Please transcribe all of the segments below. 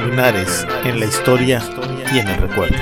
Linares, en la historia y en el recuerdo.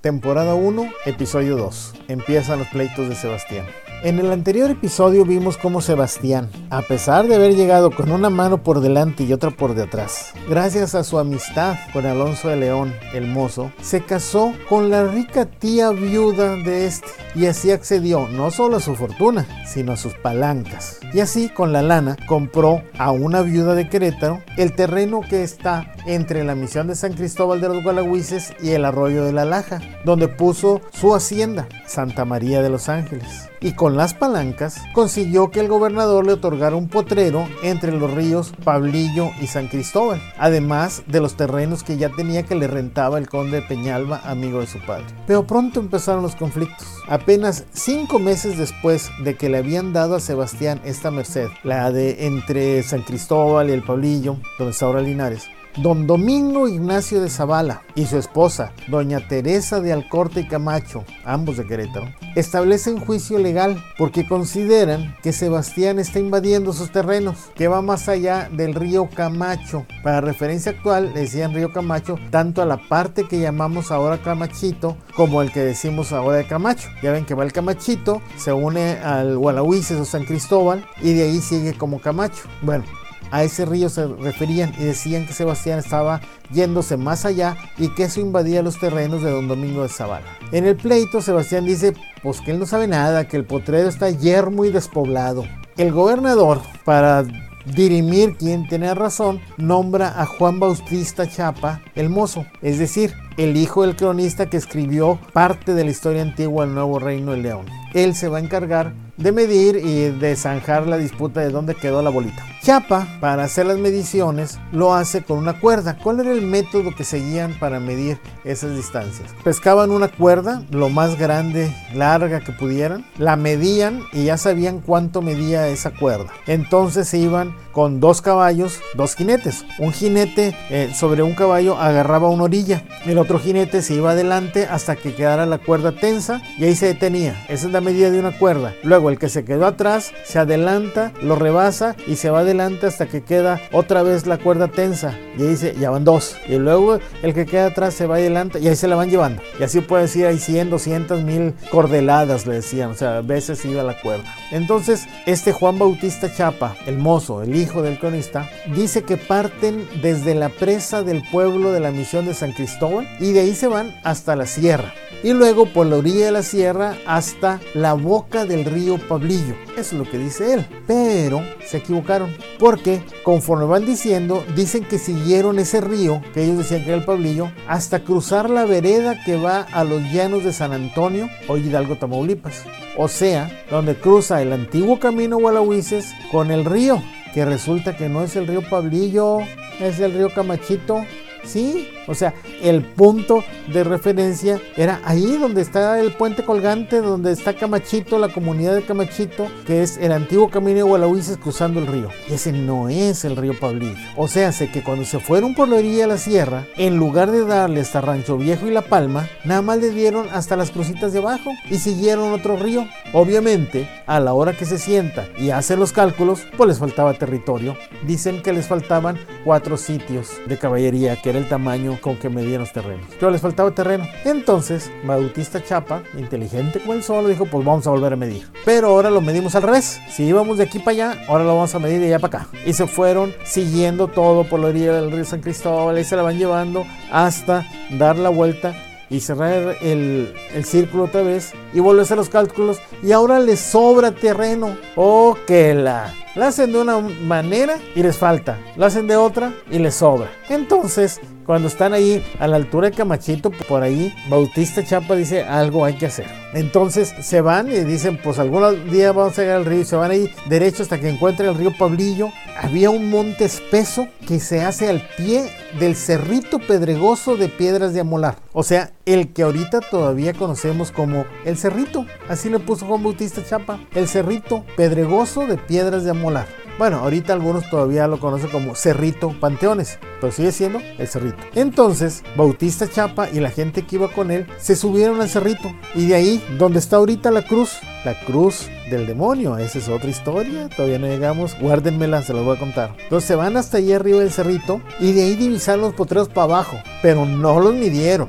Temporada 1, episodio 2. Empiezan los pleitos de Sebastián. En el anterior episodio vimos cómo Sebastián, a pesar de haber llegado con una mano por delante y otra por detrás, gracias a su amistad con Alonso de León, el mozo, se casó con la rica tía viuda de este y así accedió no solo a su fortuna, sino a sus palancas. Y así con la lana compró a una viuda de Querétaro el terreno que está entre la misión de San Cristóbal de los Gualagüises y el arroyo de la Laja, donde puso su hacienda, Santa María de los Ángeles y con las palancas consiguió que el gobernador le otorgara un potrero entre los ríos Pablillo y San Cristóbal, además de los terrenos que ya tenía que le rentaba el conde de Peñalba, amigo de su padre. Pero pronto empezaron los conflictos. Apenas cinco meses después de que le habían dado a Sebastián esta merced, la de entre San Cristóbal y el Pablillo, donde está ahora Linares, Don Domingo Ignacio de Zavala y su esposa, doña Teresa de Alcorte y Camacho, ambos de Querétaro, establecen juicio legal porque consideran que Sebastián está invadiendo sus terrenos, que va más allá del río Camacho. Para referencia actual, decían río Camacho tanto a la parte que llamamos ahora Camachito como el que decimos ahora de Camacho. Ya ven que va el Camachito, se une al Gualahuises o San Cristóbal y de ahí sigue como Camacho. Bueno, a ese río se referían y decían que Sebastián estaba yéndose más allá y que eso invadía los terrenos de don Domingo de Zavala. En el pleito, Sebastián dice pues que él no sabe nada, que el potrero está yermo y despoblado. El gobernador, para dirimir quién tenía razón, nombra a Juan Bautista Chapa el mozo, es decir, el hijo del cronista que escribió parte de la historia antigua del Nuevo Reino de León. Él se va a encargar de medir y de zanjar la disputa de dónde quedó la bolita. Chapa, para hacer las mediciones, lo hace con una cuerda. ¿Cuál era el método que seguían para medir esas distancias? Pescaban una cuerda, lo más grande, larga que pudieran, la medían y ya sabían cuánto medía esa cuerda. Entonces se iban con dos caballos, dos jinetes. Un jinete eh, sobre un caballo agarraba una orilla, el otro jinete se iba adelante hasta que quedara la cuerda tensa y ahí se detenía. Esa es la medida de una cuerda. Luego el que se quedó atrás se adelanta, lo rebasa y se va adelante hasta que queda otra vez la cuerda tensa y ahí dice, ya van dos. Y luego el que queda atrás se va adelante y ahí se la van llevando. Y así puede decir, hay 100, 200 mil cordeladas, le decían, o sea, veces iba la cuerda. Entonces, este Juan Bautista Chapa, el mozo, el hijo del cronista, dice que parten desde la presa del pueblo de la misión de San Cristóbal y de ahí se van hasta la sierra y luego por la orilla de la sierra hasta la boca del río Pablillo. Eso es lo que dice él. Pero se equivocaron porque conforme van diciendo, dicen que siguieron ese río, que ellos decían que era el Pablillo, hasta cruzar la vereda que va a los llanos de San Antonio o Hidalgo, Tamaulipas. O sea, donde cruza el antiguo camino Gualahuises con el río, que resulta que no es el río Pablillo, es el río Camachito. Sí, o sea, el punto de referencia era ahí donde está el puente colgante, donde está Camachito, la comunidad de Camachito, que es el antiguo camino de Gualahuises cruzando el río. Y ese no es el río Pablillo. O sea, sé que cuando se fueron por la orilla de la sierra, en lugar de darle hasta Rancho Viejo y La Palma, nada más le dieron hasta las crucitas de abajo y siguieron otro río. Obviamente, a la hora que se sienta y hace los cálculos, pues les faltaba territorio. Dicen que les faltaban cuatro sitios de caballería, que era el tamaño con que medían los terrenos. Pero les faltaba terreno. Entonces, Bautista Chapa, inteligente como el sol, dijo, pues vamos a volver a medir. Pero ahora lo medimos al revés. Si íbamos de aquí para allá, ahora lo vamos a medir de allá para acá. Y se fueron siguiendo todo por la orilla del río San Cristóbal y se la van llevando hasta dar la vuelta y cerrar el, el, círculo otra vez y volver a hacer los cálculos y ahora les sobra terreno. Oh, que la... La hacen de una manera y les falta. La hacen de otra y les sobra. Entonces cuando están ahí a la altura de Camachito, por ahí, Bautista Chapa dice algo hay que hacer. Entonces se van y dicen, pues algún día vamos a llegar al río y se van ahí derecho hasta que encuentren el río Pablillo. Había un monte espeso que se hace al pie del cerrito pedregoso de piedras de amolar. O sea, el que ahorita todavía conocemos como el cerrito. Así le puso Juan Bautista Chapa. El cerrito pedregoso de piedras de amolar. Bueno, ahorita algunos todavía lo conocen como Cerrito Panteones, pero sigue siendo el cerrito. Entonces, Bautista Chapa y la gente que iba con él se subieron al cerrito. Y de ahí, donde está ahorita la cruz, la cruz del demonio, esa es otra historia, todavía no llegamos, guárdenmela, se los voy a contar. Entonces se van hasta allí arriba del cerrito y de ahí divisaron los potreros para abajo, pero no los midieron,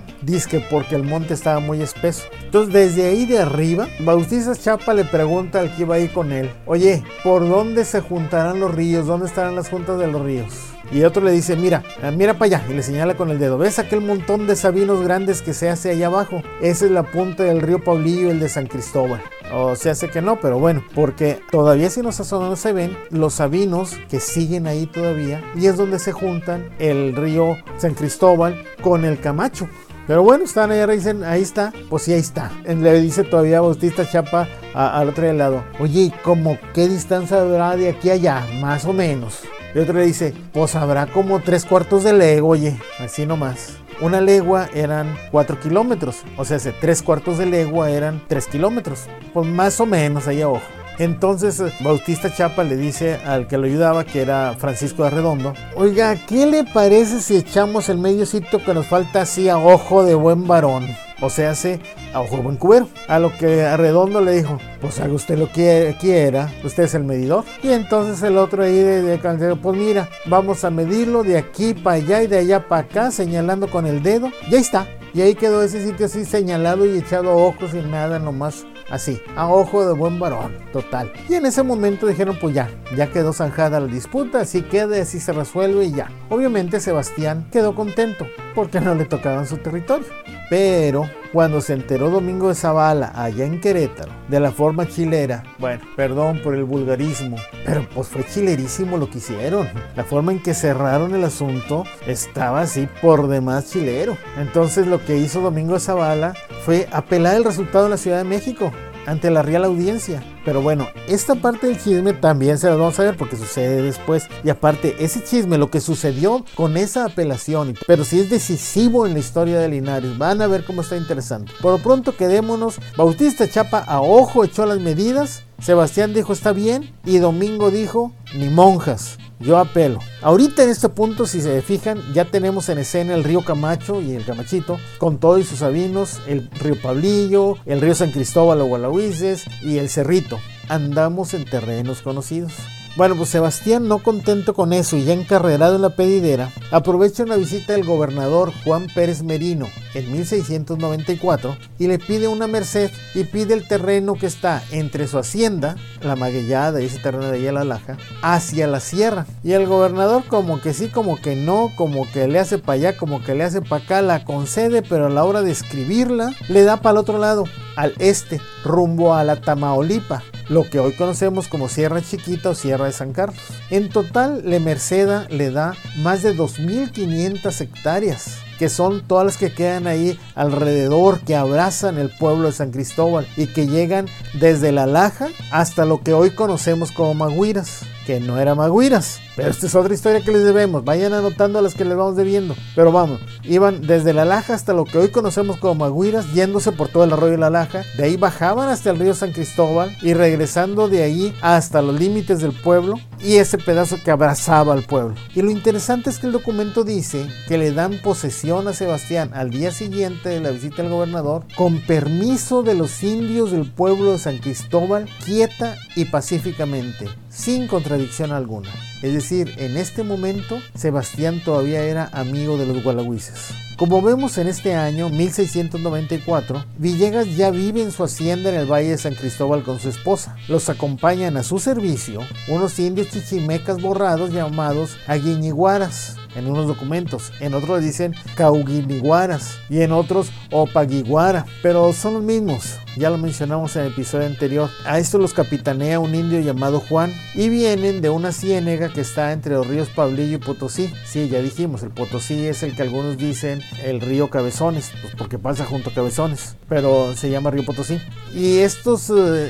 que porque el monte estaba muy espeso. Entonces desde ahí de arriba, Bautista Chapa le pregunta al que iba ahí con él, oye, ¿por dónde se juntarán los ríos? ¿Dónde estarán las juntas de los ríos? Y otro le dice, mira, ah, mira para allá. Y le señala con el dedo. ¿Ves aquel montón de sabinos grandes que se hace allá abajo? Esa es la punta del río Pablillo y el de San Cristóbal. O se hace que no, pero bueno, porque todavía si nos no se ven los sabinos que siguen ahí todavía. Y es donde se juntan el río San Cristóbal con el Camacho. Pero bueno, están ahí, dicen, ahí está, pues sí, ahí está. Le dice todavía Bautista Chapa al otro lado, oye, ¿cómo qué distancia habrá de aquí a allá? Más o menos. Y otro le dice, pues habrá como tres cuartos de legua, oye, así nomás. Una legua eran cuatro kilómetros, o sea, tres cuartos de legua eran tres kilómetros, pues más o menos ahí a ojo. Entonces Bautista Chapa le dice al que lo ayudaba, que era Francisco de Redondo, oiga, ¿qué le parece si echamos el medio sitio que nos falta así a ojo de buen varón? o se hace a ojo buen cubero. A lo que Arredondo le dijo, pues haga usted lo que quiera, usted es el medidor. Y entonces el otro ahí de, de pues mira, vamos a medirlo de aquí para allá y de allá para acá, señalando con el dedo. Y ahí está. Y ahí quedó ese sitio así señalado y echado a ojos y nada, nomás así, a ojo de buen varón, total. Y en ese momento dijeron, pues ya, ya quedó zanjada la disputa, así queda, así se resuelve y ya. Obviamente Sebastián quedó contento porque no le tocaban su territorio. Pero cuando se enteró Domingo de Zavala allá en Querétaro de la forma chilera, bueno, perdón por el vulgarismo, pero pues fue chilerísimo lo que hicieron. La forma en que cerraron el asunto estaba así por demás chilero. Entonces lo que hizo Domingo de Zavala fue apelar el resultado en la Ciudad de México ante la real audiencia. Pero bueno, esta parte del chisme también se la vamos a ver porque sucede después. Y aparte, ese chisme, lo que sucedió con esa apelación, pero si es decisivo en la historia de Linares, van a ver cómo está interesante. Por lo pronto, quedémonos. Bautista Chapa a ojo echó las medidas. Sebastián dijo está bien y Domingo dijo ni monjas. Yo apelo. Ahorita en este punto, si se fijan, ya tenemos en escena el río Camacho y el Camachito, con todos sus sabinos, el río Pablillo, el río San Cristóbal o Gualahuises y el Cerrito. Andamos en terrenos conocidos. Bueno, pues Sebastián, no contento con eso y ya encarrerado en la pedidera, aprovecha una visita del gobernador Juan Pérez Merino en 1694 y le pide una merced y pide el terreno que está entre su hacienda, la Maguellada y ese terreno de allá la Laja, hacia la sierra. Y el gobernador como que sí, como que no, como que le hace para allá, como que le hace para acá, la concede, pero a la hora de escribirla le da para el otro lado, al este, rumbo a la Tamaulipa lo que hoy conocemos como Sierra Chiquita o Sierra de San Carlos. En total, Le Merceda le da más de 2.500 hectáreas que son todas las que quedan ahí alrededor, que abrazan el pueblo de San Cristóbal y que llegan desde la Laja hasta lo que hoy conocemos como Maguiras que no era Maguiras. Pero esta es otra historia que les debemos. Vayan anotando a las que les vamos debiendo. Pero vamos, iban desde la Laja hasta lo que hoy conocemos como Maguiras, yéndose por todo el arroyo de la Laja. De ahí bajaban hasta el río San Cristóbal y regresando de ahí hasta los límites del pueblo y ese pedazo que abrazaba al pueblo. Y lo interesante es que el documento dice que le dan posesión a Sebastián al día siguiente de la visita del gobernador con permiso de los indios del pueblo de San Cristóbal quieta y pacíficamente sin contradicción alguna. Es decir, en este momento Sebastián todavía era amigo de los gualagüises. Como vemos en este año 1694, Villegas ya vive en su hacienda en el Valle de San Cristóbal con su esposa. Los acompañan a su servicio unos indios chichimecas borrados llamados aguiñiguaras en unos documentos, en otros dicen cauguiniguaras y en otros opaguiguara, pero son los mismos. Ya lo mencionamos en el episodio anterior. A esto los capitanea un indio llamado Juan y vienen de una ciénega que está entre los ríos Pablillo y Potosí. Sí, ya dijimos, el Potosí es el que algunos dicen el río Cabezones, pues porque pasa junto a Cabezones, pero se llama río Potosí. Y estos uh,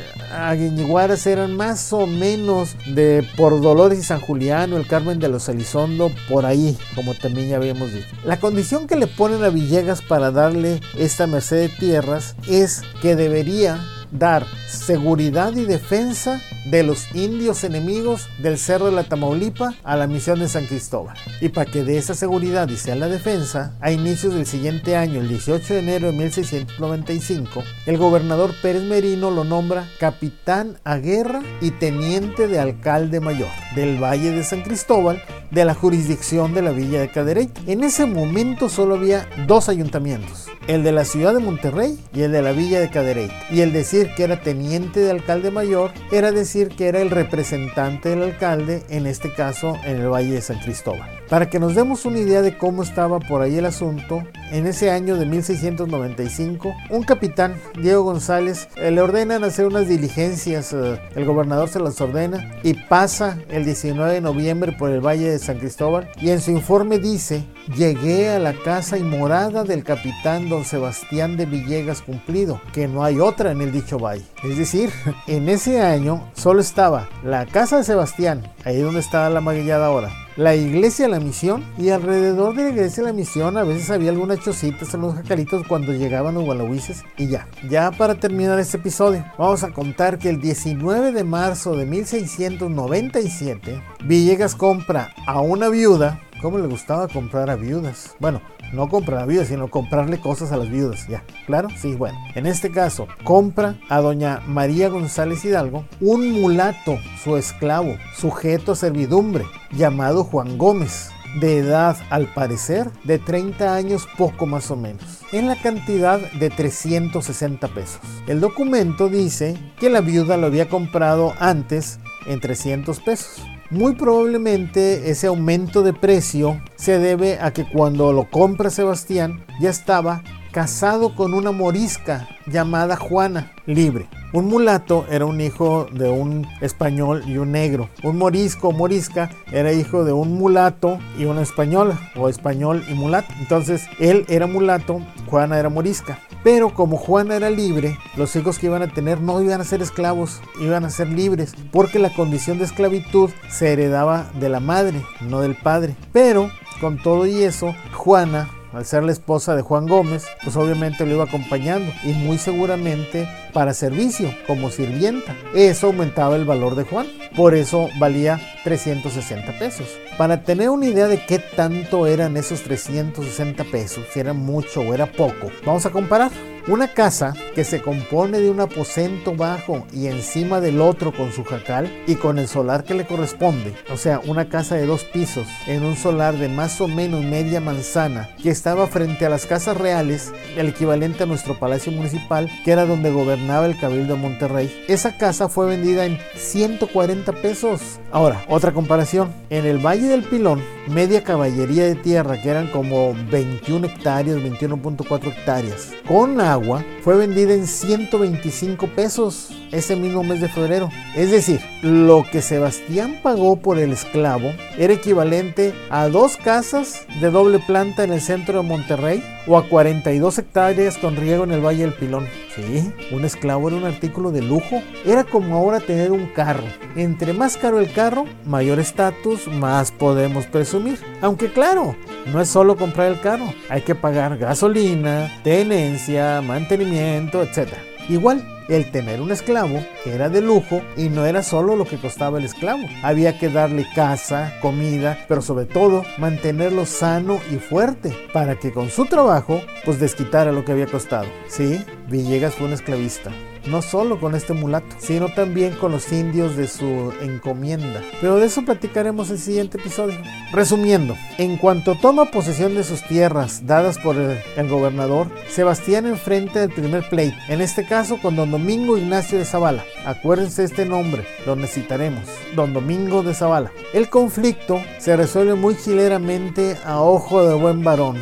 eran más o menos de por Dolores y San Julián o el Carmen de los Elizondo, por ahí, como también ya habíamos dicho. La condición que le ponen a Villegas para darle esta merced de tierras es que debería dar seguridad y defensa de los indios enemigos del Cerro de la Tamaulipa a la misión de San Cristóbal. Y para que de esa seguridad y sea la defensa, a inicios del siguiente año, el 18 de enero de 1695, el gobernador Pérez Merino lo nombra capitán a guerra y teniente de alcalde mayor del Valle de San Cristóbal de la jurisdicción de la Villa de Cadereyta. En ese momento solo había dos ayuntamientos, el de la ciudad de Monterrey y el de la Villa de Cadereyta. Y el decir que era teniente de alcalde mayor era decir que era el representante del alcalde, en este caso en el Valle de San Cristóbal. Para que nos demos una idea de cómo estaba por ahí el asunto, en ese año de 1695, un capitán, Diego González, eh, le ordenan hacer unas diligencias, eh, el gobernador se las ordena y pasa el 19 de noviembre por el Valle de San Cristóbal y en su informe dice, llegué a la casa y morada del capitán don Sebastián de Villegas cumplido, que no hay otra en el dicho valle. Es decir, en ese año solo estaba la casa de Sebastián, ahí donde estaba la maguillada ahora, la iglesia de la misión y alrededor de la iglesia de la misión a veces había algunas chocitas en los jacalitos cuando llegaban los gualahuises y ya. Ya para terminar este episodio, vamos a contar que el 19 de marzo de 1697, Villegas compra a una viuda ¿Cómo le gustaba comprar a viudas? Bueno, no comprar a viudas, sino comprarle cosas a las viudas. Ya, ¿claro? Sí, bueno. En este caso, compra a doña María González Hidalgo un mulato, su esclavo, sujeto a servidumbre, llamado Juan Gómez de edad al parecer de 30 años poco más o menos, en la cantidad de 360 pesos. El documento dice que la viuda lo había comprado antes en 300 pesos. Muy probablemente ese aumento de precio se debe a que cuando lo compra Sebastián ya estaba casado con una morisca llamada Juana, libre. Un mulato era un hijo de un español y un negro. Un morisco o morisca era hijo de un mulato y una española, o español y mulato. Entonces él era mulato, Juana era morisca. Pero como Juana era libre, los hijos que iban a tener no iban a ser esclavos, iban a ser libres, porque la condición de esclavitud se heredaba de la madre, no del padre. Pero con todo y eso, Juana al ser la esposa de Juan Gómez, pues obviamente lo iba acompañando y muy seguramente para servicio, como sirvienta. Eso aumentaba el valor de Juan, por eso valía 360 pesos. Para tener una idea de qué tanto eran esos 360 pesos, si era mucho o era poco, vamos a comparar. Una casa que se compone de un aposento bajo y encima del otro con su jacal y con el solar que le corresponde, o sea, una casa de dos pisos en un solar de más o menos media manzana que estaba frente a las casas reales, el equivalente a nuestro palacio municipal, que era donde gobernaba el Cabildo de Monterrey. Esa casa fue vendida en 140 pesos. Ahora, otra comparación. En el Valle del Pilón, media caballería de tierra, que eran como 21 hectáreas, 21.4 hectáreas, con agua, fue vendida en 125 pesos ese mismo mes de febrero. Es decir, lo que Sebastián pagó por el esclavo era equivalente a dos casas de doble planta en el centro de Monterrey o a 42 hectáreas con riego en el Valle del Pilón. Sí, un esclavo era un artículo de lujo. Era como ahora tener un carro. Entre más caro el carro, mayor estatus, más podemos presumir. Aunque claro, no es solo comprar el carro, hay que pagar gasolina, tenencia, mantenimiento, etc. Igual, el tener un esclavo era de lujo y no era solo lo que costaba el esclavo. Había que darle casa, comida, pero sobre todo mantenerlo sano y fuerte para que con su trabajo pues desquitara lo que había costado. Sí, Villegas fue un esclavista no solo con este mulato, sino también con los indios de su encomienda. Pero de eso platicaremos en el siguiente episodio. Resumiendo, en cuanto toma posesión de sus tierras dadas por el, gobernador, Sebastián enfrenta el primer pleito, en este caso con don Domingo Ignacio de Zavala. Acuérdense este nombre, lo necesitaremos. Don Domingo de Zavala. El conflicto se resuelve muy chileramente a ojo de buen varón,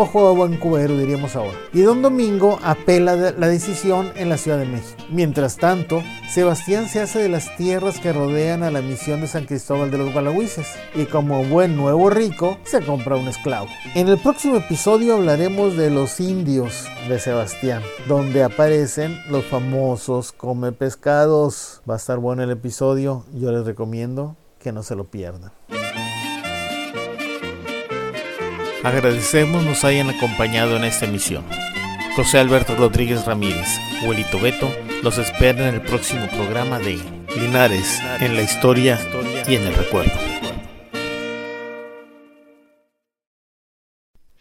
ojo de buen diríamos ahora. Y don Domingo apela la decisión en la Ciudad de México. Mientras tanto, Sebastián se hace de las tierras que rodean a la misión de San Cristóbal de los Gualahuises y como buen nuevo rico se compra un esclavo. En el próximo episodio hablaremos de los indios de Sebastián, donde aparecen los famosos come pescados. Va a estar bueno el episodio, yo les recomiendo que no se lo pierdan. Agradecemos nos hayan acompañado en esta emisión. José Alberto Rodríguez Ramírez, Huelito Beto, los espera en el próximo programa de Linares en la historia y en el recuerdo.